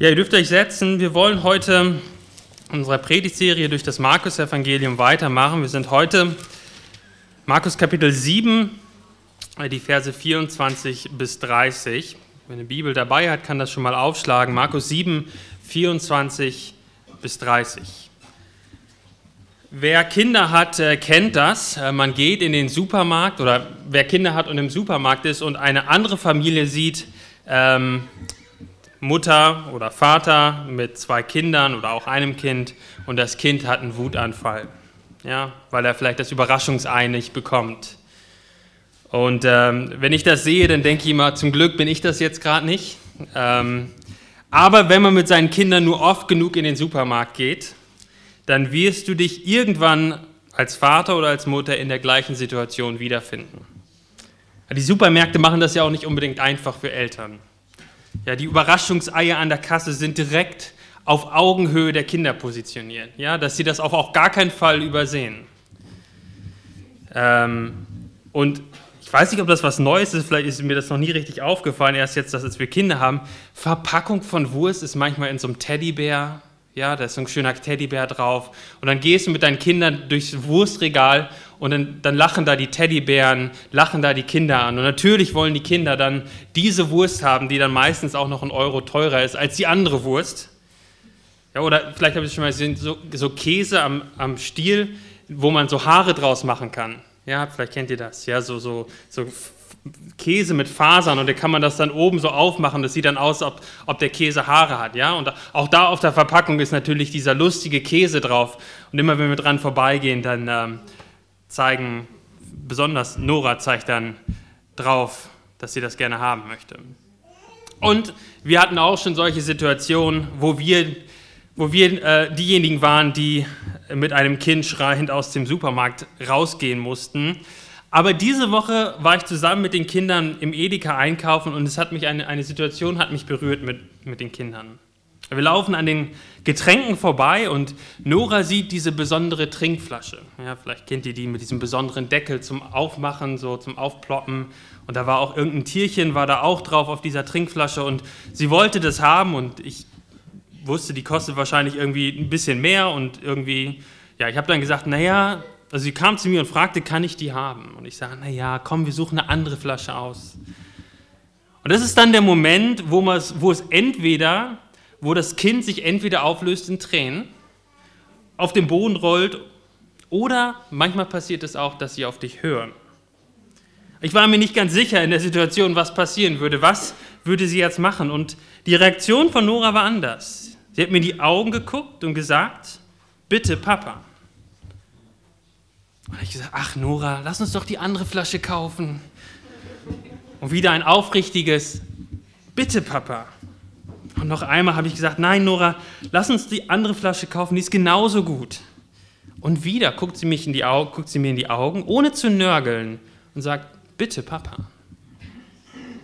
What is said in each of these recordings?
Ja, ihr dürft euch setzen. Wir wollen heute unsere Predigtserie durch das Markus-Evangelium weitermachen. Wir sind heute Markus Kapitel 7, die Verse 24 bis 30. Wenn eine Bibel dabei hat, kann das schon mal aufschlagen. Markus 7, 24 bis 30. Wer Kinder hat, äh, kennt das. Äh, man geht in den Supermarkt oder wer Kinder hat und im Supermarkt ist und eine andere Familie sieht, ähm, Mutter oder Vater mit zwei Kindern oder auch einem Kind und das Kind hat einen Wutanfall, ja, weil er vielleicht das Überraschungsei nicht bekommt. Und ähm, wenn ich das sehe, dann denke ich immer, zum Glück bin ich das jetzt gerade nicht. Ähm, aber wenn man mit seinen Kindern nur oft genug in den Supermarkt geht, dann wirst du dich irgendwann als Vater oder als Mutter in der gleichen Situation wiederfinden. Die Supermärkte machen das ja auch nicht unbedingt einfach für Eltern. Ja, die Überraschungseier an der Kasse sind direkt auf Augenhöhe der Kinder positioniert, ja, dass sie das auch auf gar keinen Fall übersehen. Ähm, und ich weiß nicht, ob das was Neues ist, vielleicht ist mir das noch nie richtig aufgefallen, erst jetzt, dass wir Kinder haben. Verpackung von Wurst ist manchmal in so einem Teddybär, ja, da ist so ein schöner Teddybär drauf. Und dann gehst du mit deinen Kindern durchs Wurstregal und dann, dann, lachen da die Teddybären, lachen da die Kinder an. Und natürlich wollen die Kinder dann diese Wurst haben, die dann meistens auch noch ein Euro teurer ist als die andere Wurst. Ja, oder vielleicht habe ich schon mal gesehen, so, so Käse am, am Stiel, wo man so Haare draus machen kann. Ja, vielleicht kennt ihr das. Ja, so, so, so Käse mit Fasern und da kann man das dann oben so aufmachen. Das sieht dann aus, ob, ob der Käse Haare hat. Ja? Und auch da auf der Verpackung ist natürlich dieser lustige Käse drauf. Und immer wenn wir dran vorbeigehen, dann ähm, zeigen, besonders Nora zeigt dann drauf, dass sie das gerne haben möchte. Und wir hatten auch schon solche Situationen, wo wir, wo wir äh, diejenigen waren, die mit einem Kind schreiend aus dem Supermarkt rausgehen mussten. Aber diese Woche war ich zusammen mit den Kindern im Edeka einkaufen und es hat mich eine, eine Situation hat mich berührt mit, mit den Kindern. Wir laufen an den Getränken vorbei und Nora sieht diese besondere Trinkflasche. Ja, vielleicht kennt ihr die mit diesem besonderen Deckel zum Aufmachen, so zum Aufploppen. Und da war auch irgendein Tierchen, war da auch drauf auf dieser Trinkflasche und sie wollte das haben und ich wusste, die kostet wahrscheinlich irgendwie ein bisschen mehr und irgendwie, ja, ich habe dann gesagt, naja, also sie kam zu mir und fragte, kann ich die haben? Und ich sage, naja, komm, wir suchen eine andere Flasche aus. Und das ist dann der Moment, wo, wo es entweder wo das Kind sich entweder auflöst in Tränen, auf den Boden rollt oder manchmal passiert es auch, dass sie auf dich hören. Ich war mir nicht ganz sicher in der Situation, was passieren würde. Was würde sie jetzt machen? Und die Reaktion von Nora war anders. Sie hat mir in die Augen geguckt und gesagt, bitte Papa. Und ich gesagt, ach Nora, lass uns doch die andere Flasche kaufen. Und wieder ein aufrichtiges, bitte Papa. Und noch einmal habe ich gesagt, nein, Nora, lass uns die andere Flasche kaufen, die ist genauso gut. Und wieder guckt sie, mich in die Augen, guckt sie mir in die Augen, ohne zu nörgeln, und sagt, bitte, Papa.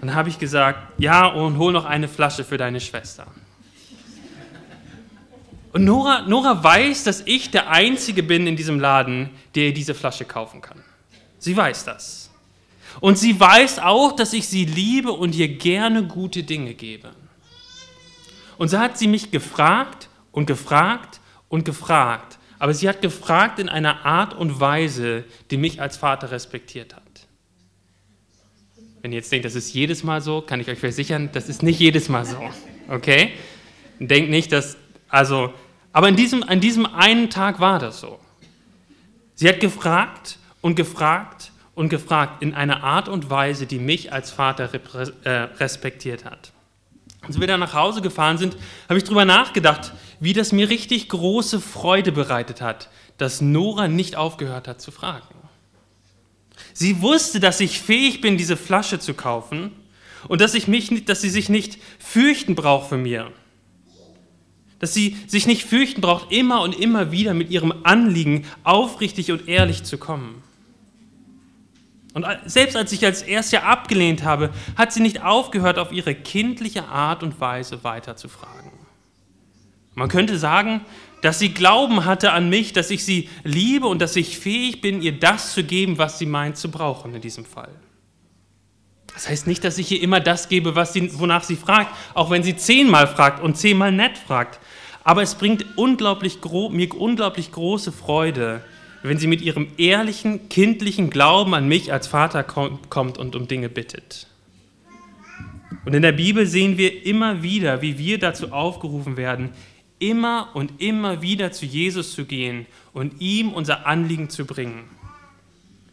Und dann habe ich gesagt, ja, und hol noch eine Flasche für deine Schwester. Und Nora, Nora weiß, dass ich der Einzige bin in diesem Laden, der diese Flasche kaufen kann. Sie weiß das. Und sie weiß auch, dass ich sie liebe und ihr gerne gute Dinge gebe. Und so hat sie mich gefragt und gefragt und gefragt. Aber sie hat gefragt in einer Art und Weise, die mich als Vater respektiert hat. Wenn ihr jetzt denkt, das ist jedes Mal so, kann ich euch versichern, das ist nicht jedes Mal so. Okay? Denkt nicht, dass, also, aber in diesem, an diesem einen Tag war das so. Sie hat gefragt und gefragt und gefragt in einer Art und Weise, die mich als Vater äh, respektiert hat. Als wir dann nach Hause gefahren sind, habe ich darüber nachgedacht, wie das mir richtig große Freude bereitet hat, dass Nora nicht aufgehört hat zu fragen. Sie wusste, dass ich fähig bin, diese Flasche zu kaufen und dass, ich mich, dass sie sich nicht fürchten braucht für mir. Dass sie sich nicht fürchten braucht, immer und immer wieder mit ihrem Anliegen aufrichtig und ehrlich zu kommen. Und selbst als ich als Erster abgelehnt habe, hat sie nicht aufgehört, auf ihre kindliche Art und Weise weiter zu fragen. Man könnte sagen, dass sie Glauben hatte an mich, dass ich sie liebe und dass ich fähig bin, ihr das zu geben, was sie meint zu brauchen in diesem Fall. Das heißt nicht, dass ich ihr immer das gebe, was sie, wonach sie fragt, auch wenn sie zehnmal fragt und zehnmal nett fragt. Aber es bringt unglaublich mir unglaublich große Freude, wenn sie mit ihrem ehrlichen, kindlichen Glauben an mich als Vater kommt und um Dinge bittet. Und in der Bibel sehen wir immer wieder, wie wir dazu aufgerufen werden, immer und immer wieder zu Jesus zu gehen und ihm unser Anliegen zu bringen.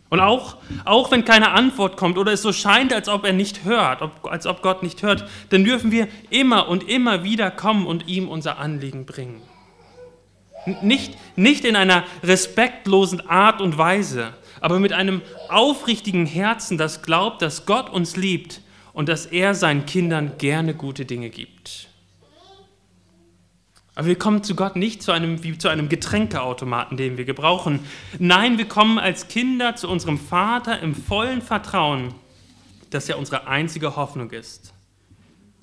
Und auch, auch wenn keine Antwort kommt oder es so scheint, als ob er nicht hört, ob, als ob Gott nicht hört, dann dürfen wir immer und immer wieder kommen und ihm unser Anliegen bringen. Nicht, nicht in einer respektlosen Art und Weise, aber mit einem aufrichtigen Herzen, das glaubt, dass Gott uns liebt und dass er seinen Kindern gerne gute Dinge gibt. Aber wir kommen zu Gott nicht zu einem, wie zu einem Getränkeautomaten, den wir gebrauchen. Nein, wir kommen als Kinder zu unserem Vater im vollen Vertrauen, dass er unsere einzige Hoffnung ist.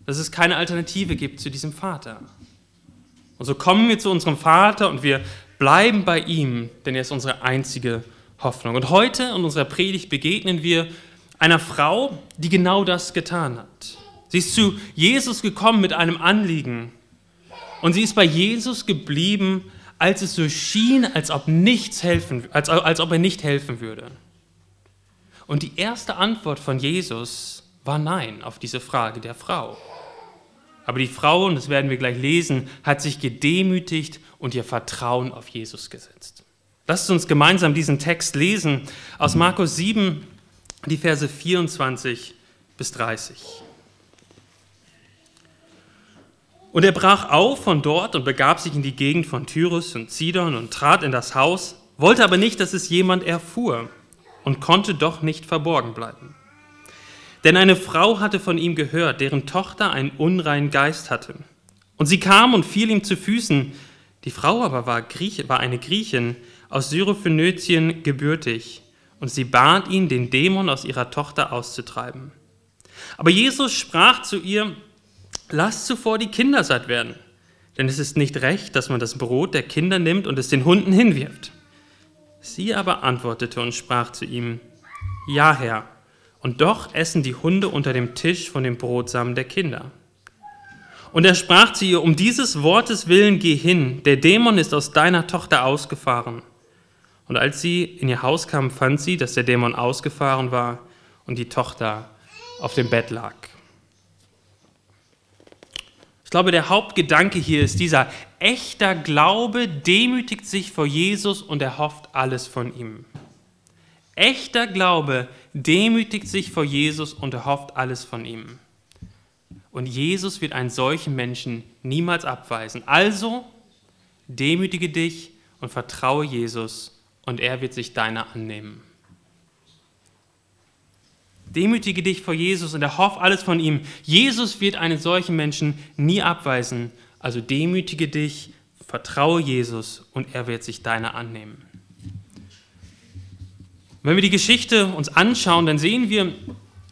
Dass es keine Alternative gibt zu diesem Vater. Und so kommen wir zu unserem Vater und wir bleiben bei ihm, denn er ist unsere einzige Hoffnung. Und heute in unserer Predigt begegnen wir einer Frau, die genau das getan hat. Sie ist zu Jesus gekommen mit einem Anliegen und sie ist bei Jesus geblieben, als es so schien, als ob, nichts helfen, als, als ob er nicht helfen würde. Und die erste Antwort von Jesus war Nein auf diese Frage der Frau. Aber die Frau, und das werden wir gleich lesen, hat sich gedemütigt und ihr Vertrauen auf Jesus gesetzt. Lasst uns gemeinsam diesen Text lesen aus Markus 7, die Verse 24 bis 30. Und er brach auf von dort und begab sich in die Gegend von Tyrus und Zidon und trat in das Haus, wollte aber nicht, dass es jemand erfuhr und konnte doch nicht verborgen bleiben. Denn eine Frau hatte von ihm gehört, deren Tochter einen unreinen Geist hatte. Und sie kam und fiel ihm zu Füßen. Die Frau aber war, Griech, war eine Griechin aus Syrophönötien gebürtig, und sie bat ihn, den Dämon aus ihrer Tochter auszutreiben. Aber Jesus sprach zu ihr, Lasst zuvor die Kinder satt werden, denn es ist nicht recht, dass man das Brot der Kinder nimmt und es den Hunden hinwirft. Sie aber antwortete und sprach zu ihm, Ja, Herr, und doch essen die Hunde unter dem Tisch von dem Brotsamen der Kinder. Und er sprach zu ihr, um dieses Wortes willen geh hin, der Dämon ist aus deiner Tochter ausgefahren. Und als sie in ihr Haus kam, fand sie, dass der Dämon ausgefahren war und die Tochter auf dem Bett lag. Ich glaube, der Hauptgedanke hier ist dieser, echter Glaube demütigt sich vor Jesus und er hofft alles von ihm. Echter Glaube demütigt sich vor Jesus und er hofft alles von ihm. Und Jesus wird einen solchen Menschen niemals abweisen. Also demütige dich und vertraue Jesus und er wird sich deiner annehmen. Demütige dich vor Jesus und erhoff alles von ihm. Jesus wird einen solchen Menschen nie abweisen. Also demütige dich, vertraue Jesus und er wird sich deiner annehmen. Wenn wir die Geschichte uns anschauen, dann sehen wir,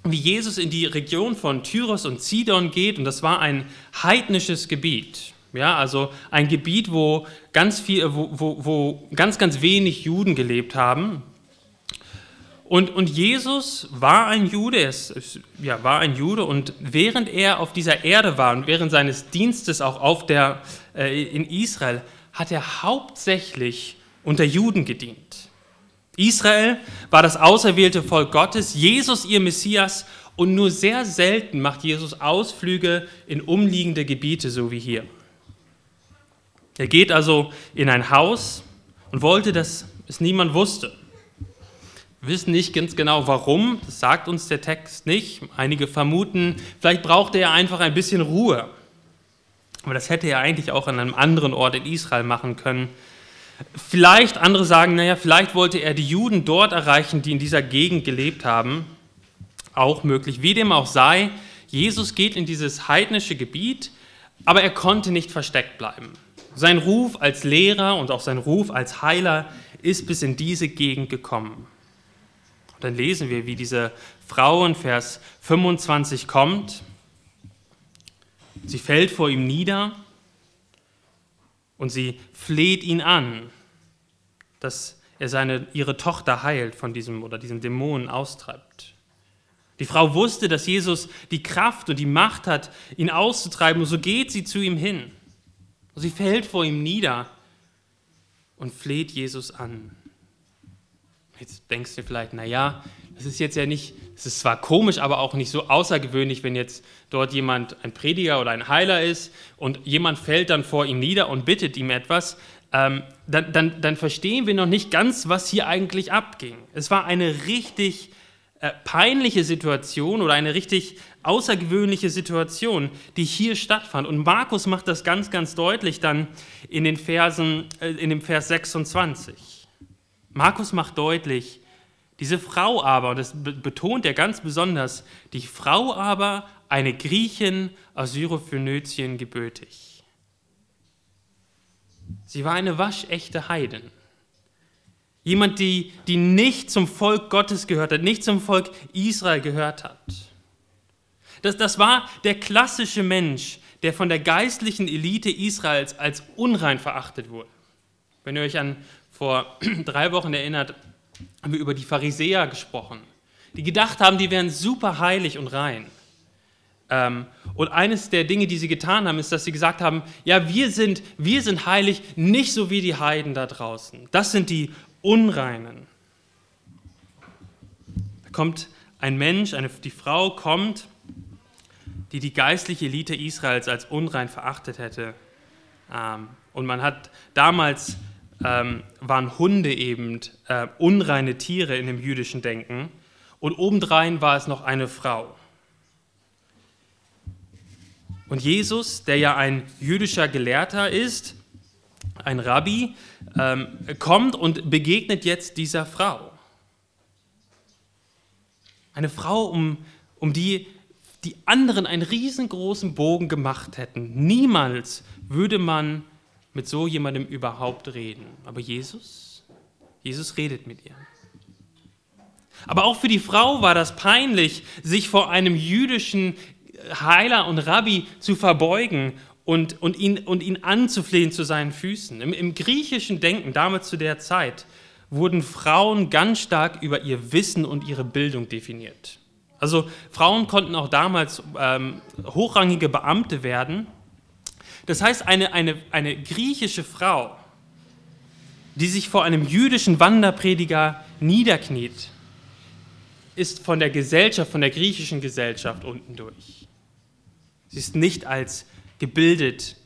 wie Jesus in die Region von Tyros und Sidon geht und das war ein heidnisches Gebiet. Ja, also ein Gebiet, wo ganz, viel, wo, wo, wo ganz, ganz wenig Juden gelebt haben. Und, und Jesus war ein Jude, er ist, ja, war ein Jude und während er auf dieser Erde war und während seines Dienstes auch auf der, äh, in Israel, hat er hauptsächlich unter Juden gedient. Israel war das auserwählte Volk Gottes, Jesus ihr Messias und nur sehr selten macht Jesus Ausflüge in umliegende Gebiete, so wie hier. Er geht also in ein Haus und wollte, dass es niemand wusste. Wir wissen nicht ganz genau warum, das sagt uns der Text nicht. Einige vermuten, vielleicht brauchte er einfach ein bisschen Ruhe. Aber das hätte er eigentlich auch an einem anderen Ort in Israel machen können. Vielleicht, andere sagen, naja, vielleicht wollte er die Juden dort erreichen, die in dieser Gegend gelebt haben. Auch möglich. Wie dem auch sei, Jesus geht in dieses heidnische Gebiet, aber er konnte nicht versteckt bleiben. Sein Ruf als Lehrer und auch sein Ruf als Heiler ist bis in diese Gegend gekommen. Und dann lesen wir, wie diese Frau in Vers 25 kommt. Sie fällt vor ihm nieder und sie fleht ihn an, dass er seine, ihre Tochter heilt von diesem oder diesen Dämonen austreibt. Die Frau wusste, dass Jesus die Kraft und die Macht hat, ihn auszutreiben, und so geht sie zu ihm hin. Sie fällt vor ihm nieder und fleht Jesus an. Jetzt denkst du vielleicht, naja, das ist jetzt ja nicht, es ist zwar komisch, aber auch nicht so außergewöhnlich, wenn jetzt dort jemand ein Prediger oder ein Heiler ist und jemand fällt dann vor ihm nieder und bittet ihm etwas, ähm, dann, dann, dann verstehen wir noch nicht ganz, was hier eigentlich abging. Es war eine richtig äh, peinliche Situation oder eine richtig außergewöhnliche Situation, die hier stattfand. Und Markus macht das ganz, ganz deutlich dann in den Versen, äh, in dem Vers 26. Markus macht deutlich, diese Frau aber, und das betont er ganz besonders, die Frau aber, eine Griechin aus Syrophönizien gebürtig. Sie war eine waschechte Heiden. Jemand, die, die nicht zum Volk Gottes gehört hat, nicht zum Volk Israel gehört hat. Das, das war der klassische Mensch, der von der geistlichen Elite Israels als unrein verachtet wurde. Wenn ihr euch an vor drei Wochen erinnert, haben wir über die Pharisäer gesprochen, die gedacht haben, die wären super heilig und rein. Ähm, und eines der Dinge, die sie getan haben, ist, dass sie gesagt haben, ja, wir sind, wir sind heilig, nicht so wie die Heiden da draußen. Das sind die Unreinen. Da kommt ein Mensch, eine, die Frau kommt, die die geistliche Elite Israels als unrein verachtet hätte. Ähm, und man hat damals ähm, waren Hunde eben äh, unreine Tiere in dem jüdischen Denken. Und obendrein war es noch eine Frau. Und Jesus, der ja ein jüdischer Gelehrter ist, ein Rabbi, ähm, kommt und begegnet jetzt dieser Frau. Eine Frau, um, um die die anderen einen riesengroßen Bogen gemacht hätten. Niemals würde man mit so jemandem überhaupt reden. Aber Jesus, Jesus redet mit ihr. Aber auch für die Frau war das peinlich, sich vor einem jüdischen Heiler und Rabbi zu verbeugen und, und, ihn, und ihn anzuflehen zu seinen Füßen. Im, Im griechischen Denken, damals zu der Zeit, wurden Frauen ganz stark über ihr Wissen und ihre Bildung definiert. Also Frauen konnten auch damals ähm, hochrangige Beamte werden das heißt, eine, eine, eine griechische Frau, die sich vor einem jüdischen Wanderprediger niederkniet, ist von der Gesellschaft, von der griechischen Gesellschaft unten durch. Sie ist nicht als gebildet,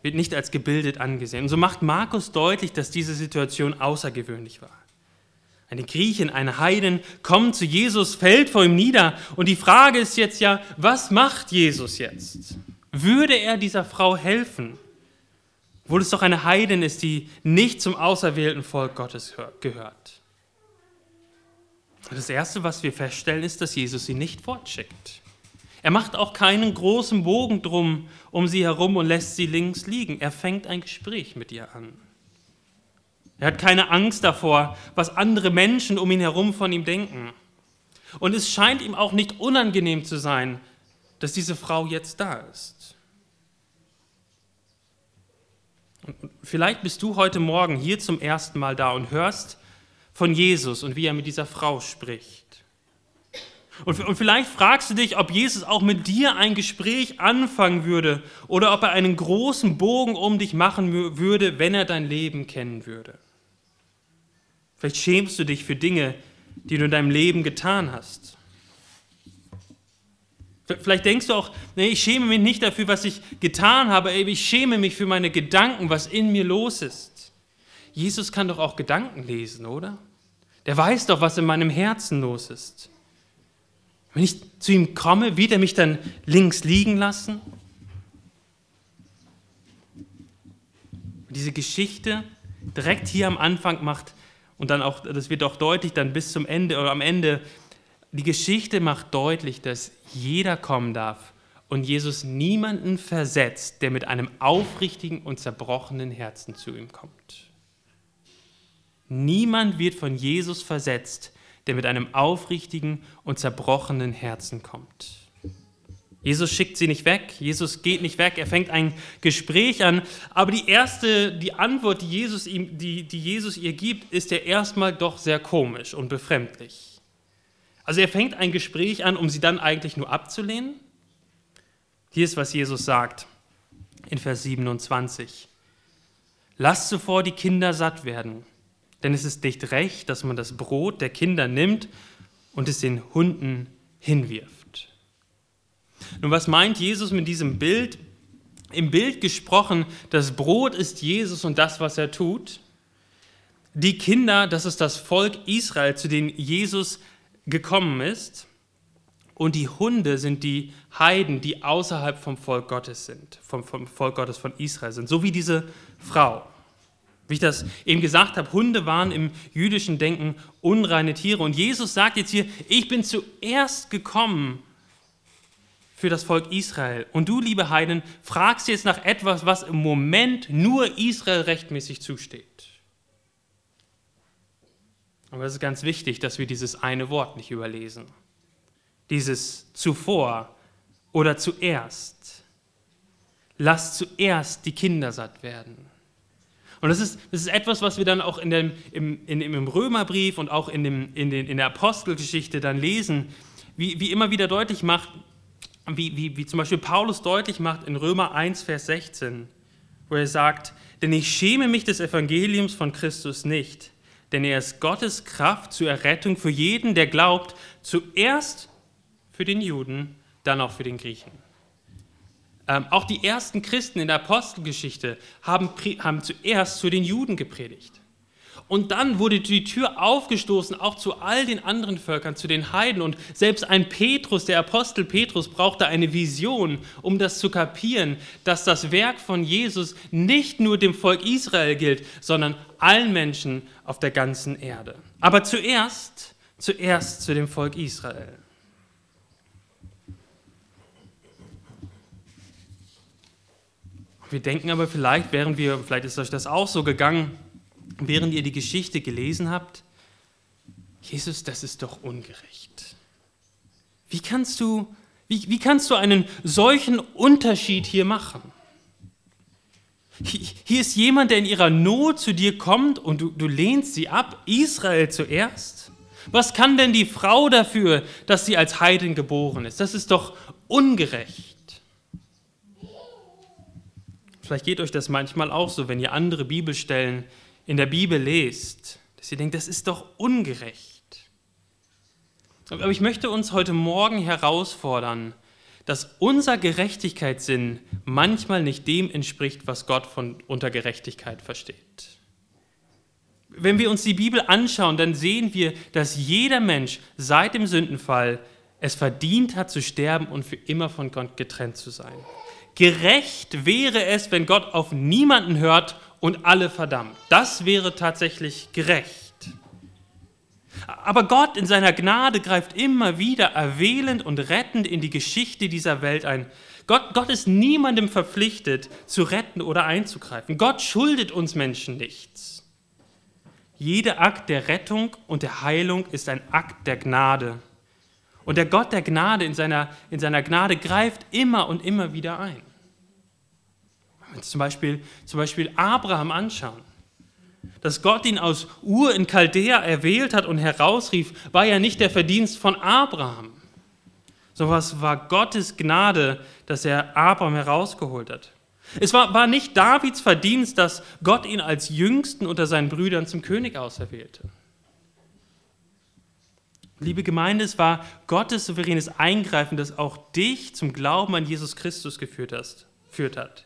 wird nicht als gebildet angesehen. Und so macht Markus deutlich, dass diese Situation außergewöhnlich war. Eine Griechin, eine Heiden kommt zu Jesus, fällt vor ihm nieder. Und die Frage ist jetzt ja, was macht Jesus jetzt? Würde er dieser Frau helfen, obwohl es doch eine Heidin ist, die nicht zum auserwählten Volk Gottes gehört. Das Erste, was wir feststellen, ist, dass Jesus sie nicht fortschickt. Er macht auch keinen großen Bogen drum um sie herum und lässt sie links liegen. Er fängt ein Gespräch mit ihr an. Er hat keine Angst davor, was andere Menschen um ihn herum von ihm denken. Und es scheint ihm auch nicht unangenehm zu sein, dass diese Frau jetzt da ist. Und vielleicht bist du heute Morgen hier zum ersten Mal da und hörst von Jesus und wie er mit dieser Frau spricht. Und, und vielleicht fragst du dich, ob Jesus auch mit dir ein Gespräch anfangen würde oder ob er einen großen Bogen um dich machen würde, wenn er dein Leben kennen würde. Vielleicht schämst du dich für Dinge, die du in deinem Leben getan hast. Vielleicht denkst du auch, nee, ich schäme mich nicht dafür, was ich getan habe, ich schäme mich für meine Gedanken, was in mir los ist. Jesus kann doch auch Gedanken lesen, oder? Der weiß doch, was in meinem Herzen los ist. Wenn ich zu ihm komme, wird er mich dann links liegen lassen? Diese Geschichte direkt hier am Anfang macht und dann auch, das wird auch deutlich dann bis zum Ende oder am Ende die Geschichte macht deutlich, dass jeder kommen darf und Jesus niemanden versetzt, der mit einem aufrichtigen und zerbrochenen Herzen zu ihm kommt. Niemand wird von Jesus versetzt, der mit einem aufrichtigen und zerbrochenen Herzen kommt. Jesus schickt sie nicht weg, Jesus geht nicht weg, er fängt ein Gespräch an, aber die erste, die Antwort, die Jesus, ihm, die, die Jesus ihr gibt, ist ja erstmal doch sehr komisch und befremdlich. Also er fängt ein Gespräch an, um sie dann eigentlich nur abzulehnen. Hier ist, was Jesus sagt in Vers 27. Lasst zuvor die Kinder satt werden, denn es ist nicht recht, dass man das Brot der Kinder nimmt und es den Hunden hinwirft. Nun, was meint Jesus mit diesem Bild? Im Bild gesprochen, das Brot ist Jesus und das, was er tut. Die Kinder, das ist das Volk Israel, zu dem Jesus gekommen ist. Und die Hunde sind die Heiden, die außerhalb vom Volk Gottes sind, vom, vom Volk Gottes von Israel sind, so wie diese Frau. Wie ich das eben gesagt habe, Hunde waren im jüdischen Denken unreine Tiere. Und Jesus sagt jetzt hier, ich bin zuerst gekommen für das Volk Israel. Und du, liebe Heiden, fragst jetzt nach etwas, was im Moment nur Israel rechtmäßig zusteht. Aber es ist ganz wichtig, dass wir dieses eine Wort nicht überlesen. Dieses zuvor oder zuerst. Lass zuerst die Kinder satt werden. Und das ist, das ist etwas, was wir dann auch in dem, im, in, im Römerbrief und auch in, dem, in, den, in der Apostelgeschichte dann lesen, wie, wie immer wieder deutlich macht, wie, wie, wie zum Beispiel Paulus deutlich macht in Römer 1, Vers 16, wo er sagt, denn ich schäme mich des Evangeliums von Christus nicht, denn er ist Gottes Kraft zur Errettung für jeden, der glaubt, zuerst für den Juden, dann auch für den Griechen. Ähm, auch die ersten Christen in der Apostelgeschichte haben, haben zuerst zu den Juden gepredigt. Und dann wurde die Tür aufgestoßen, auch zu all den anderen Völkern, zu den Heiden. Und selbst ein Petrus, der Apostel Petrus, brauchte eine Vision, um das zu kapieren, dass das Werk von Jesus nicht nur dem Volk Israel gilt, sondern allen Menschen auf der ganzen Erde. Aber zuerst, zuerst zu dem Volk Israel. Wir denken aber vielleicht, während wir, vielleicht ist euch das auch so gegangen, während ihr die Geschichte gelesen habt, Jesus, das ist doch ungerecht. Wie kannst du, wie, wie kannst du einen solchen Unterschied hier machen? Hier ist jemand, der in ihrer Not zu dir kommt und du, du lehnst sie ab, Israel zuerst. Was kann denn die Frau dafür, dass sie als Heidin geboren ist? Das ist doch ungerecht. Vielleicht geht euch das manchmal auch so, wenn ihr andere Bibelstellen in der Bibel lest, dass ihr denkt, das ist doch ungerecht. Aber ich möchte uns heute Morgen herausfordern, dass unser Gerechtigkeitssinn manchmal nicht dem entspricht, was Gott von unter Gerechtigkeit versteht. Wenn wir uns die Bibel anschauen, dann sehen wir, dass jeder Mensch seit dem Sündenfall es verdient hat zu sterben und für immer von Gott getrennt zu sein. Gerecht wäre es, wenn Gott auf niemanden hört und alle verdammt. Das wäre tatsächlich gerecht. Aber Gott in seiner Gnade greift immer wieder erwählend und rettend in die Geschichte dieser Welt ein. Gott, Gott ist niemandem verpflichtet, zu retten oder einzugreifen. Gott schuldet uns Menschen nichts. Jeder Akt der Rettung und der Heilung ist ein Akt der Gnade. Und der Gott der Gnade in seiner, in seiner Gnade greift immer und immer wieder ein. Zum Beispiel, zum Beispiel Abraham anschauen, dass Gott ihn aus Ur in Chaldea erwählt hat und herausrief, war ja nicht der Verdienst von Abraham. So was war Gottes Gnade, dass er Abraham herausgeholt hat. Es war, war nicht Davids Verdienst, dass Gott ihn als Jüngsten unter seinen Brüdern zum König auserwählte. Liebe Gemeinde, es war Gottes souveränes Eingreifen, das auch dich zum Glauben an Jesus Christus geführt hat.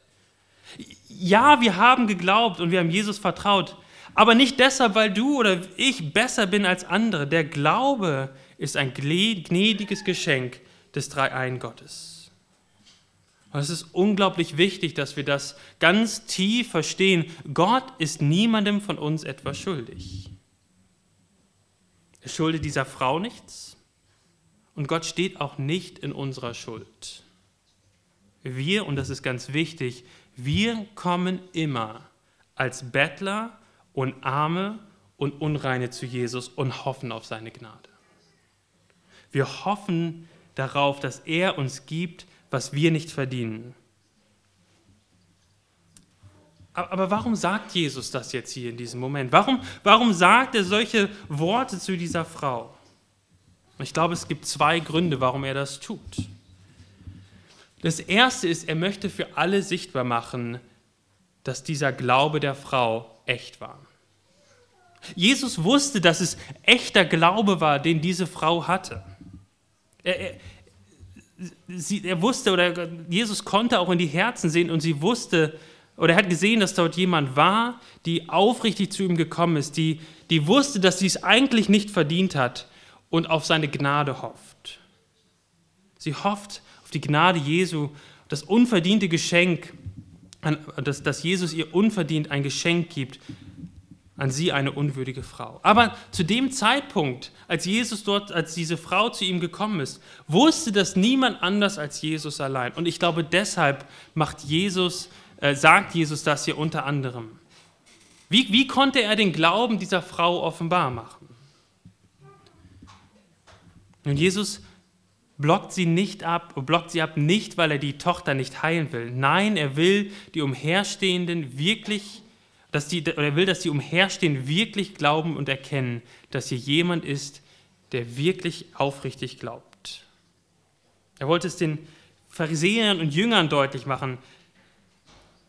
Ja, wir haben geglaubt und wir haben Jesus vertraut, aber nicht deshalb, weil du oder ich besser bin als andere. Der Glaube ist ein gnädiges Geschenk des Dreiein Gottes. Und es ist unglaublich wichtig, dass wir das ganz tief verstehen. Gott ist niemandem von uns etwas schuldig. Er schuldet dieser Frau nichts und Gott steht auch nicht in unserer Schuld. Wir, und das ist ganz wichtig, wir kommen immer als Bettler und Arme und Unreine zu Jesus und hoffen auf seine Gnade. Wir hoffen darauf, dass er uns gibt, was wir nicht verdienen. Aber warum sagt Jesus das jetzt hier in diesem Moment? Warum, warum sagt er solche Worte zu dieser Frau? Ich glaube, es gibt zwei Gründe, warum er das tut. Das erste ist, er möchte für alle sichtbar machen, dass dieser Glaube der Frau echt war. Jesus wusste, dass es echter Glaube war, den diese Frau hatte. Er, er, sie, er wusste, oder Jesus konnte auch in die Herzen sehen und sie wusste, oder er hat gesehen, dass dort jemand war, die aufrichtig zu ihm gekommen ist, die, die wusste, dass sie es eigentlich nicht verdient hat und auf seine Gnade hofft. Sie hofft auf die Gnade Jesu, das unverdiente Geschenk, dass, dass Jesus ihr unverdient ein Geschenk gibt, an sie eine unwürdige Frau. Aber zu dem Zeitpunkt, als Jesus dort, als diese Frau zu ihm gekommen ist, wusste das niemand anders als Jesus allein. Und ich glaube, deshalb macht Jesus, äh, sagt Jesus das hier unter anderem. Wie, wie konnte er den Glauben dieser Frau offenbar machen? Nun, Jesus blockt sie nicht ab, blockt sie ab nicht, weil er die Tochter nicht heilen will. Nein, er will die Umherstehenden wirklich dass die, oder er will, dass die Umherstehen wirklich glauben und erkennen, dass hier jemand ist, der wirklich aufrichtig glaubt. Er wollte es den Pharisäern und Jüngern deutlich machen,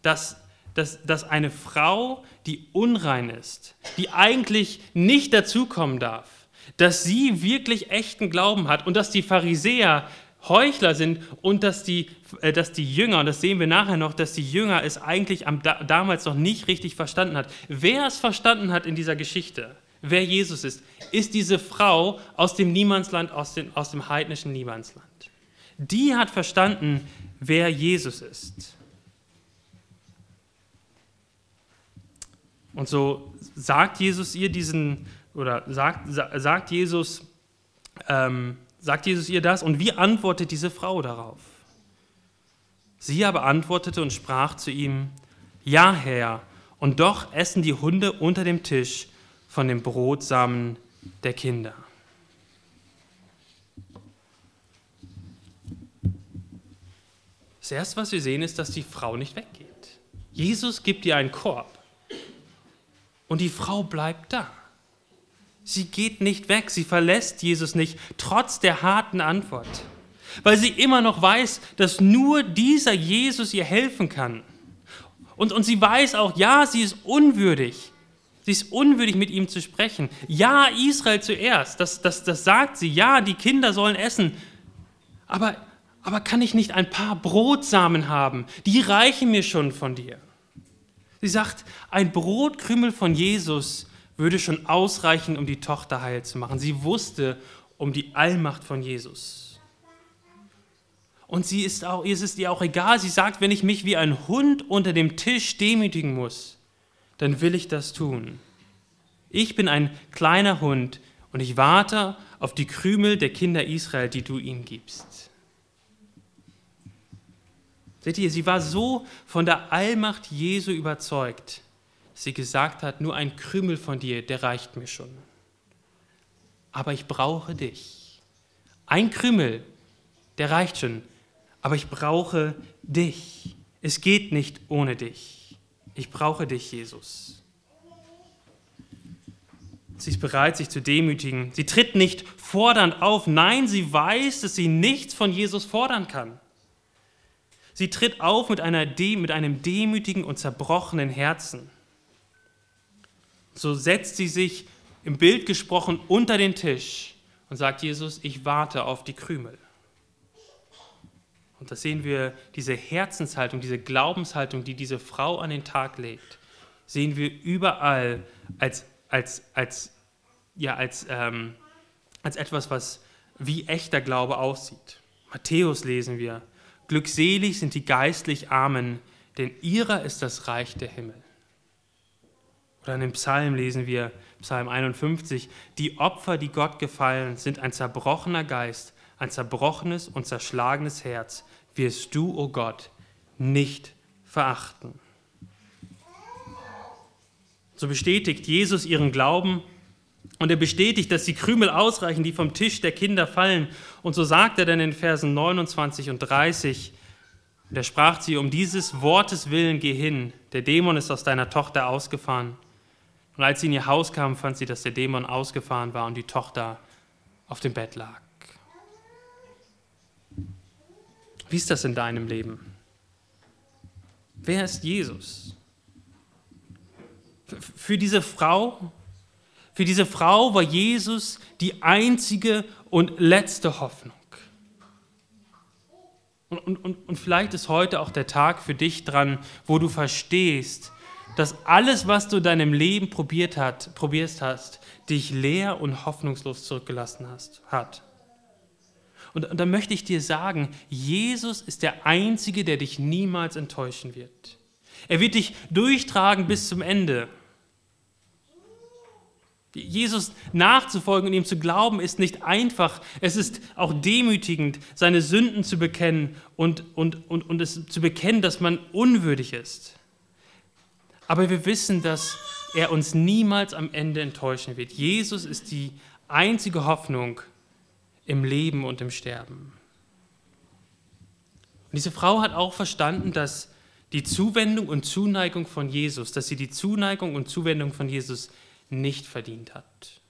dass, dass, dass eine Frau, die unrein ist, die eigentlich nicht dazukommen darf, dass sie wirklich echten Glauben hat und dass die Pharisäer Heuchler sind und dass die, äh, dass die Jünger, und das sehen wir nachher noch, dass die Jünger es eigentlich am, da, damals noch nicht richtig verstanden hat. Wer es verstanden hat in dieser Geschichte, wer Jesus ist, ist diese Frau aus dem Niemandsland, aus, den, aus dem heidnischen Niemandsland. Die hat verstanden, wer Jesus ist. Und so sagt Jesus ihr diesen, oder sagt, sagt Jesus, ähm, sagt Jesus ihr das und wie antwortet diese Frau darauf? Sie aber antwortete und sprach zu ihm, Ja, Herr, und doch essen die Hunde unter dem Tisch von dem Brotsamen der Kinder. Das Erste, was wir sehen, ist, dass die Frau nicht weggeht. Jesus gibt ihr einen Korb und die Frau bleibt da. Sie geht nicht weg, sie verlässt Jesus nicht, trotz der harten Antwort, weil sie immer noch weiß, dass nur dieser Jesus ihr helfen kann. Und, und sie weiß auch, ja, sie ist unwürdig. Sie ist unwürdig, mit ihm zu sprechen. Ja, Israel zuerst, das, das, das sagt sie. Ja, die Kinder sollen essen. Aber, aber kann ich nicht ein paar Brotsamen haben? Die reichen mir schon von dir. Sie sagt, ein Brotkrümel von Jesus würde schon ausreichen, um die Tochter heil zu machen. Sie wusste um die Allmacht von Jesus. Und sie ist auch, ist es ihr auch egal. Sie sagt, wenn ich mich wie ein Hund unter dem Tisch demütigen muss, dann will ich das tun. Ich bin ein kleiner Hund und ich warte auf die Krümel der Kinder Israel, die du ihnen gibst. Seht ihr, sie war so von der Allmacht Jesu überzeugt, sie gesagt hat, nur ein Krümel von dir, der reicht mir schon. Aber ich brauche dich. Ein Krümel, der reicht schon. Aber ich brauche dich. Es geht nicht ohne dich. Ich brauche dich, Jesus. Sie ist bereit, sich zu demütigen. Sie tritt nicht fordernd auf. Nein, sie weiß, dass sie nichts von Jesus fordern kann. Sie tritt auf mit, einer, mit einem demütigen und zerbrochenen Herzen so setzt sie sich im Bild gesprochen unter den Tisch und sagt Jesus, ich warte auf die Krümel. Und das sehen wir, diese Herzenshaltung, diese Glaubenshaltung, die diese Frau an den Tag legt, sehen wir überall als, als, als, ja, als, ähm, als etwas, was wie echter Glaube aussieht. Matthäus lesen wir, glückselig sind die geistlich Armen, denn ihrer ist das Reich der Himmel. Oder in dem Psalm lesen wir, Psalm 51, die Opfer, die Gott gefallen, sind ein zerbrochener Geist, ein zerbrochenes und zerschlagenes Herz, wirst du, o oh Gott, nicht verachten. So bestätigt Jesus ihren Glauben und er bestätigt, dass die Krümel ausreichen, die vom Tisch der Kinder fallen. Und so sagt er dann in Versen 29 und 30, und er sprach sie, um dieses Wortes willen geh hin, der Dämon ist aus deiner Tochter ausgefahren. Und als sie in ihr Haus kam, fand sie, dass der Dämon ausgefahren war und die Tochter auf dem Bett lag. Wie ist das in deinem Leben? Wer ist Jesus? Für diese Frau, für diese Frau war Jesus die einzige und letzte Hoffnung. Und, und, und, und vielleicht ist heute auch der Tag für dich dran, wo du verstehst, dass alles, was du in deinem Leben probiert hat, probierst hast, dich leer und hoffnungslos zurückgelassen hast, hat. Und, und dann möchte ich dir sagen, Jesus ist der Einzige, der dich niemals enttäuschen wird. Er wird dich durchtragen bis zum Ende. Jesus nachzufolgen und ihm zu glauben, ist nicht einfach. Es ist auch demütigend, seine Sünden zu bekennen und, und, und, und es zu bekennen, dass man unwürdig ist. Aber wir wissen, dass er uns niemals am Ende enttäuschen wird. Jesus ist die einzige Hoffnung im Leben und im Sterben. Und diese Frau hat auch verstanden, dass die Zuwendung und Zuneigung von Jesus, dass sie die Zuneigung und Zuwendung von Jesus nicht verdient hat.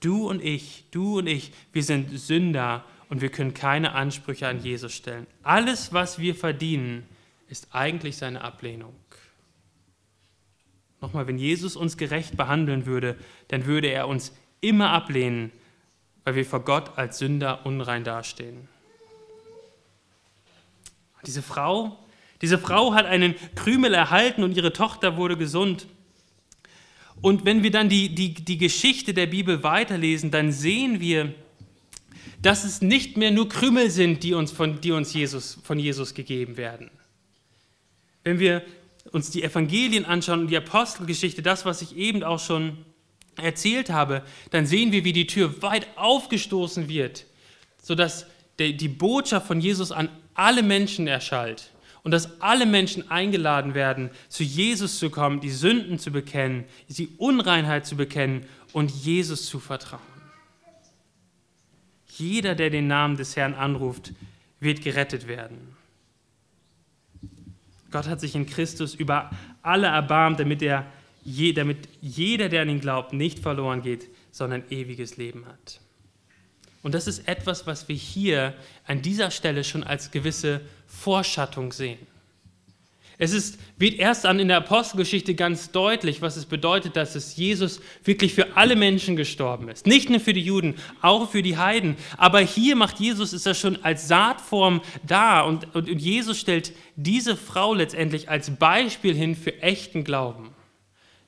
Du und ich, du und ich, wir sind Sünder und wir können keine Ansprüche an Jesus stellen. Alles, was wir verdienen, ist eigentlich seine Ablehnung. Nochmal, wenn Jesus uns gerecht behandeln würde, dann würde er uns immer ablehnen, weil wir vor Gott als Sünder unrein dastehen. Diese Frau, diese Frau hat einen Krümel erhalten und ihre Tochter wurde gesund. Und wenn wir dann die, die, die Geschichte der Bibel weiterlesen, dann sehen wir, dass es nicht mehr nur Krümel sind, die uns von, die uns Jesus, von Jesus gegeben werden. Wenn wir uns die Evangelien anschauen und die Apostelgeschichte, das, was ich eben auch schon erzählt habe, dann sehen wir, wie die Tür weit aufgestoßen wird, sodass die Botschaft von Jesus an alle Menschen erschallt und dass alle Menschen eingeladen werden, zu Jesus zu kommen, die Sünden zu bekennen, die Unreinheit zu bekennen und Jesus zu vertrauen. Jeder, der den Namen des Herrn anruft, wird gerettet werden. Gott hat sich in Christus über alle erbarmt, damit, er, damit jeder, der an ihn glaubt, nicht verloren geht, sondern ewiges Leben hat. Und das ist etwas, was wir hier an dieser Stelle schon als gewisse Vorschattung sehen. Es ist, wird erst an in der Apostelgeschichte ganz deutlich, was es bedeutet, dass es Jesus wirklich für alle Menschen gestorben ist. Nicht nur für die Juden, auch für die Heiden. Aber hier macht Jesus, ist er schon als Saatform da und, und, und Jesus stellt diese Frau letztendlich als Beispiel hin für echten Glauben,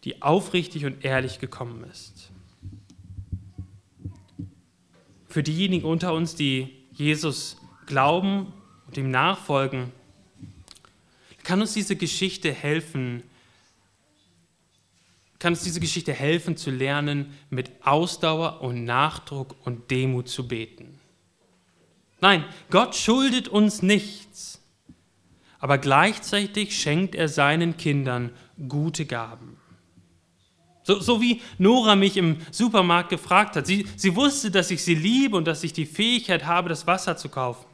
die aufrichtig und ehrlich gekommen ist. Für diejenigen unter uns, die Jesus glauben und ihm nachfolgen, kann uns diese Geschichte helfen, kann uns diese Geschichte helfen zu lernen, mit Ausdauer und Nachdruck und Demut zu beten. Nein, Gott schuldet uns nichts, aber gleichzeitig schenkt er seinen Kindern gute Gaben. So, so, wie Nora mich im Supermarkt gefragt hat. Sie, sie wusste, dass ich sie liebe und dass ich die Fähigkeit habe, das Wasser zu kaufen.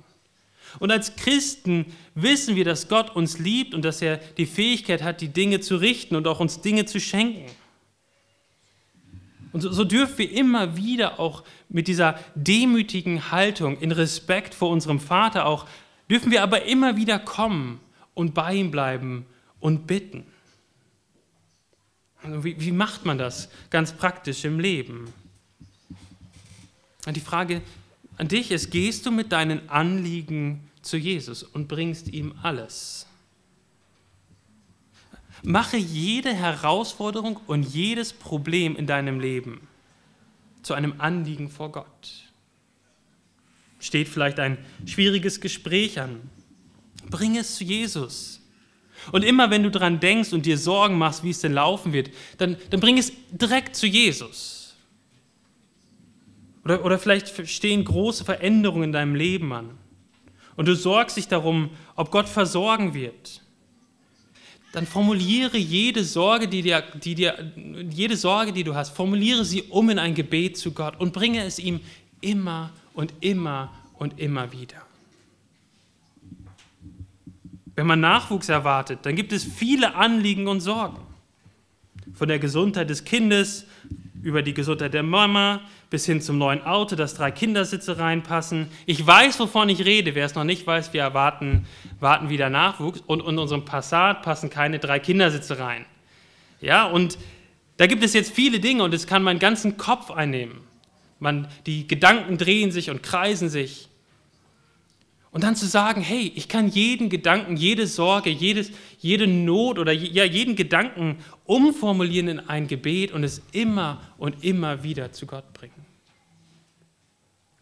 Und als Christen wissen wir, dass Gott uns liebt und dass er die Fähigkeit hat, die Dinge zu richten und auch uns Dinge zu schenken. Und so, so dürfen wir immer wieder auch mit dieser demütigen Haltung, in Respekt vor unserem Vater auch, dürfen wir aber immer wieder kommen und bei ihm bleiben und bitten. Also wie, wie macht man das ganz praktisch im Leben? Und die Frage an dich ist, gehst du mit deinen Anliegen zu Jesus und bringst ihm alles? Mache jede Herausforderung und jedes Problem in deinem Leben zu einem Anliegen vor Gott. Steht vielleicht ein schwieriges Gespräch an. Bring es zu Jesus. Und immer wenn du daran denkst und dir Sorgen machst, wie es denn laufen wird, dann, dann bring es direkt zu Jesus. Oder, oder vielleicht stehen große Veränderungen in deinem Leben an. Und du sorgst dich darum, ob Gott versorgen wird. Dann formuliere jede Sorge, die dir, die dir, jede Sorge, die du hast, formuliere sie um in ein Gebet zu Gott und bringe es ihm immer und immer und immer wieder. Wenn man Nachwuchs erwartet, dann gibt es viele Anliegen und Sorgen. Von der Gesundheit des Kindes über die Gesundheit der Mama bis hin zum neuen Auto, dass drei Kindersitze reinpassen. Ich weiß, wovon ich rede. Wer es noch nicht weiß, wir erwarten warten wieder Nachwuchs und in unserem Passat passen keine drei Kindersitze rein. Ja, und da gibt es jetzt viele Dinge und es kann meinen ganzen Kopf einnehmen. Man, die Gedanken drehen sich und kreisen sich. Und dann zu sagen, hey, ich kann jeden Gedanken, jede Sorge, jedes, jede Not oder ja, jeden Gedanken umformulieren in ein Gebet und es immer und immer wieder zu Gott bringen.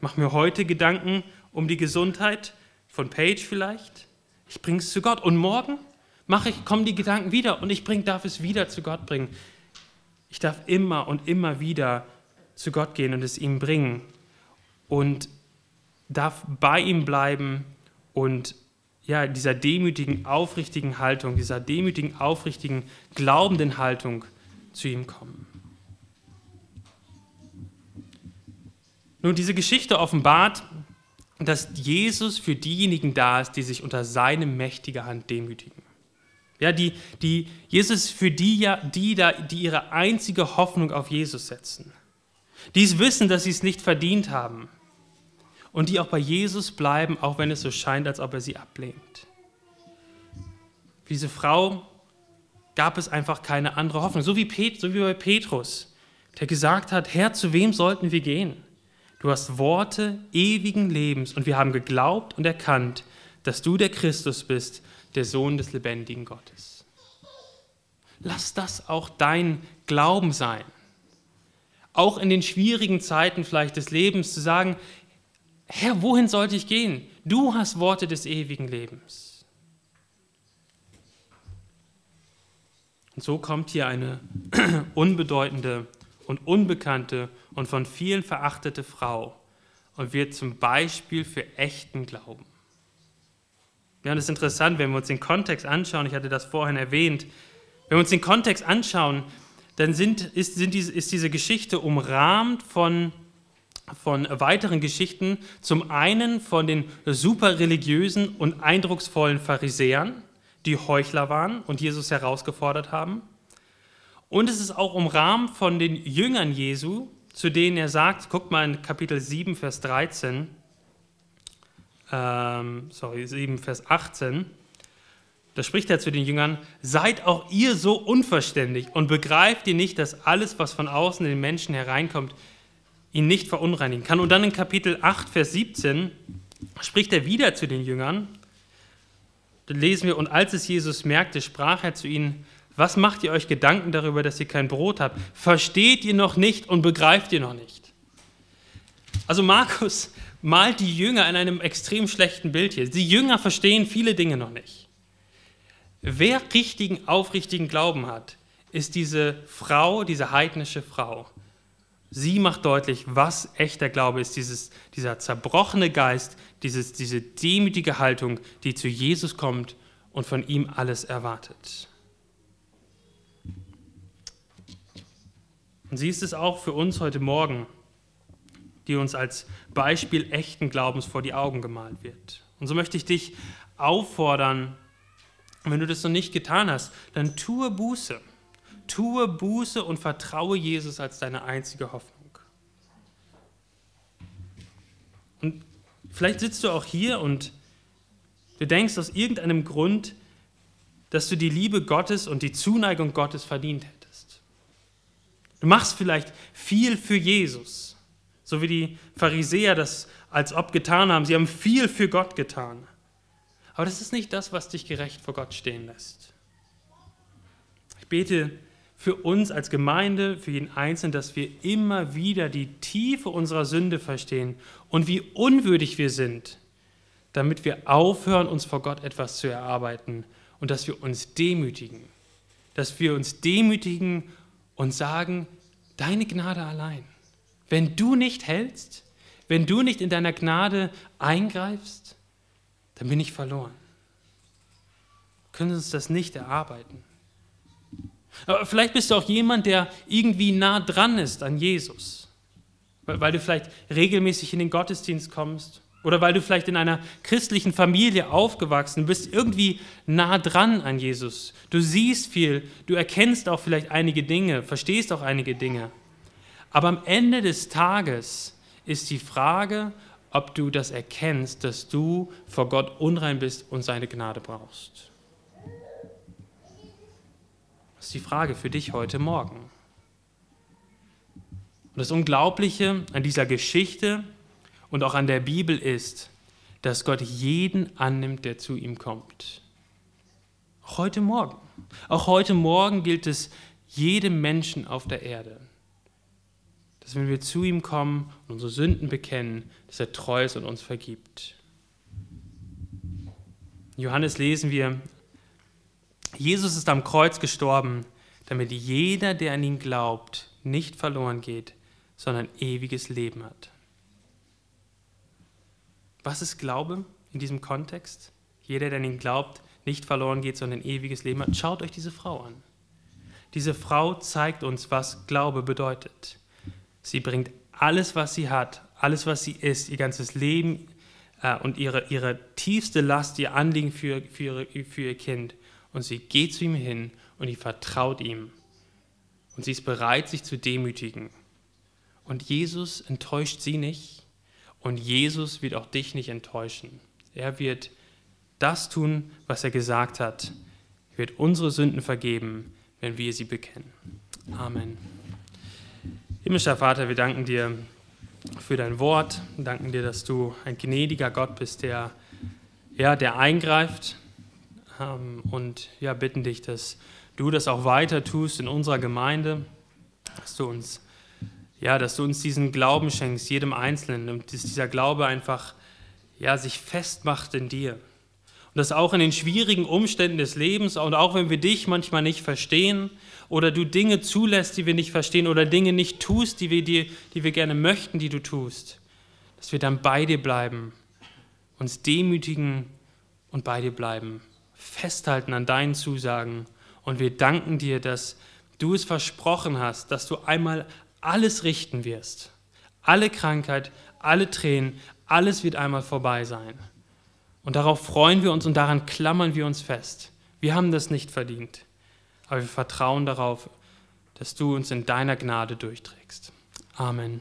Mache mir heute Gedanken um die Gesundheit von Paige vielleicht. Ich bringe es zu Gott. Und morgen mache ich, kommen die Gedanken wieder und ich bring, darf es wieder zu Gott bringen. Ich darf immer und immer wieder zu Gott gehen und es ihm bringen. Und darf bei ihm bleiben und ja, dieser demütigen, aufrichtigen Haltung, dieser demütigen, aufrichtigen, glaubenden Haltung zu ihm kommen. Nun, diese Geschichte offenbart, dass Jesus für diejenigen da ist, die sich unter seine mächtige Hand demütigen. Ja, die, die Jesus für die, die, da, die ihre einzige Hoffnung auf Jesus setzen. Die es wissen, dass sie es nicht verdient haben und die auch bei Jesus bleiben, auch wenn es so scheint, als ob er sie ablehnt. Für diese Frau gab es einfach keine andere Hoffnung. So wie, Pet, so wie bei Petrus, der gesagt hat, Herr, zu wem sollten wir gehen? Du hast Worte ewigen Lebens und wir haben geglaubt und erkannt, dass du der Christus bist, der Sohn des lebendigen Gottes. Lass das auch dein Glauben sein. Auch in den schwierigen Zeiten vielleicht des Lebens zu sagen, Herr, wohin sollte ich gehen? Du hast Worte des ewigen Lebens. Und so kommt hier eine unbedeutende und unbekannte und von vielen verachtete Frau und wird zum Beispiel für echten Glauben. Ja, und es ist interessant, wenn wir uns den Kontext anschauen, ich hatte das vorhin erwähnt, wenn wir uns den Kontext anschauen, dann sind, ist, sind diese, ist diese Geschichte umrahmt von von weiteren Geschichten. Zum einen von den superreligiösen und eindrucksvollen Pharisäern, die Heuchler waren und Jesus herausgefordert haben. Und es ist auch umrahmt von den Jüngern Jesu, zu denen er sagt, guckt mal in Kapitel 7, Vers 13, ähm, sorry, 7, Vers 18, da spricht er zu den Jüngern, seid auch ihr so unverständlich und begreift ihr nicht, dass alles, was von außen in den Menschen hereinkommt, ihn nicht verunreinigen kann. Und dann in Kapitel 8, Vers 17 spricht er wieder zu den Jüngern. Da lesen wir, und als es Jesus merkte, sprach er zu ihnen, was macht ihr euch Gedanken darüber, dass ihr kein Brot habt? Versteht ihr noch nicht und begreift ihr noch nicht? Also Markus malt die Jünger in einem extrem schlechten Bild hier. Die Jünger verstehen viele Dinge noch nicht. Wer richtigen, aufrichtigen Glauben hat, ist diese Frau, diese heidnische Frau. Sie macht deutlich, was echter Glaube ist, dieses, dieser zerbrochene Geist, dieses, diese demütige Haltung, die zu Jesus kommt und von ihm alles erwartet. Und sie ist es auch für uns heute Morgen, die uns als Beispiel echten Glaubens vor die Augen gemalt wird. Und so möchte ich dich auffordern, wenn du das noch nicht getan hast, dann tue Buße. Tue Buße und vertraue Jesus als deine einzige Hoffnung. Und vielleicht sitzt du auch hier und du denkst aus irgendeinem Grund, dass du die Liebe Gottes und die Zuneigung Gottes verdient hättest. Du machst vielleicht viel für Jesus, so wie die Pharisäer das als ob getan haben. Sie haben viel für Gott getan. Aber das ist nicht das, was dich gerecht vor Gott stehen lässt. Ich bete für uns als Gemeinde, für jeden Einzelnen, dass wir immer wieder die Tiefe unserer Sünde verstehen und wie unwürdig wir sind, damit wir aufhören, uns vor Gott etwas zu erarbeiten und dass wir uns demütigen. Dass wir uns demütigen und sagen, deine Gnade allein. Wenn du nicht hältst, wenn du nicht in deiner Gnade eingreifst, dann bin ich verloren. Wir können uns das nicht erarbeiten. Aber vielleicht bist du auch jemand, der irgendwie nah dran ist an Jesus, weil du vielleicht regelmäßig in den Gottesdienst kommst oder weil du vielleicht in einer christlichen Familie aufgewachsen bist, irgendwie nah dran an Jesus. Du siehst viel, du erkennst auch vielleicht einige Dinge, verstehst auch einige Dinge. Aber am Ende des Tages ist die Frage, ob du das erkennst, dass du vor Gott unrein bist und seine Gnade brauchst. Das ist die Frage für dich heute Morgen. Und das Unglaubliche an dieser Geschichte und auch an der Bibel ist, dass Gott jeden annimmt, der zu ihm kommt. Auch heute Morgen. Auch heute Morgen gilt es jedem Menschen auf der Erde, dass wenn wir zu ihm kommen und unsere Sünden bekennen, dass er treu ist und uns vergibt. In Johannes lesen wir, Jesus ist am Kreuz gestorben, damit jeder, der an ihn glaubt, nicht verloren geht, sondern ewiges Leben hat. Was ist Glaube in diesem Kontext? Jeder, der an ihn glaubt, nicht verloren geht, sondern ewiges Leben hat. Schaut euch diese Frau an. Diese Frau zeigt uns, was Glaube bedeutet. Sie bringt alles, was sie hat, alles, was sie ist, ihr ganzes Leben äh, und ihre, ihre tiefste Last, ihr Anliegen für, für, ihre, für ihr Kind. Und sie geht zu ihm hin und sie vertraut ihm. Und sie ist bereit, sich zu demütigen. Und Jesus enttäuscht sie nicht, und Jesus wird auch dich nicht enttäuschen. Er wird das tun, was er gesagt hat. Er wird unsere Sünden vergeben, wenn wir sie bekennen. Amen. Himmlischer Vater, wir danken dir für dein Wort. Wir danken dir, dass du ein gnädiger Gott bist, der, ja, der eingreift. Ähm, und ja, bitten dich, dass du das auch weiter tust in unserer Gemeinde, dass du uns ja, dass du uns diesen Glauben schenkst, jedem Einzelnen, und dass dieser Glaube einfach ja, sich festmacht in dir. Und dass auch in den schwierigen Umständen des Lebens und auch wenn wir dich manchmal nicht verstehen oder du Dinge zulässt, die wir nicht verstehen oder Dinge nicht tust, die wir, dir, die wir gerne möchten, die du tust, dass wir dann bei dir bleiben, uns demütigen und bei dir bleiben, festhalten an deinen Zusagen. Und wir danken dir, dass du es versprochen hast, dass du einmal alles richten wirst. Alle Krankheit, alle Tränen, alles wird einmal vorbei sein. Und darauf freuen wir uns und daran klammern wir uns fest. Wir haben das nicht verdient, aber wir vertrauen darauf, dass du uns in deiner Gnade durchträgst. Amen.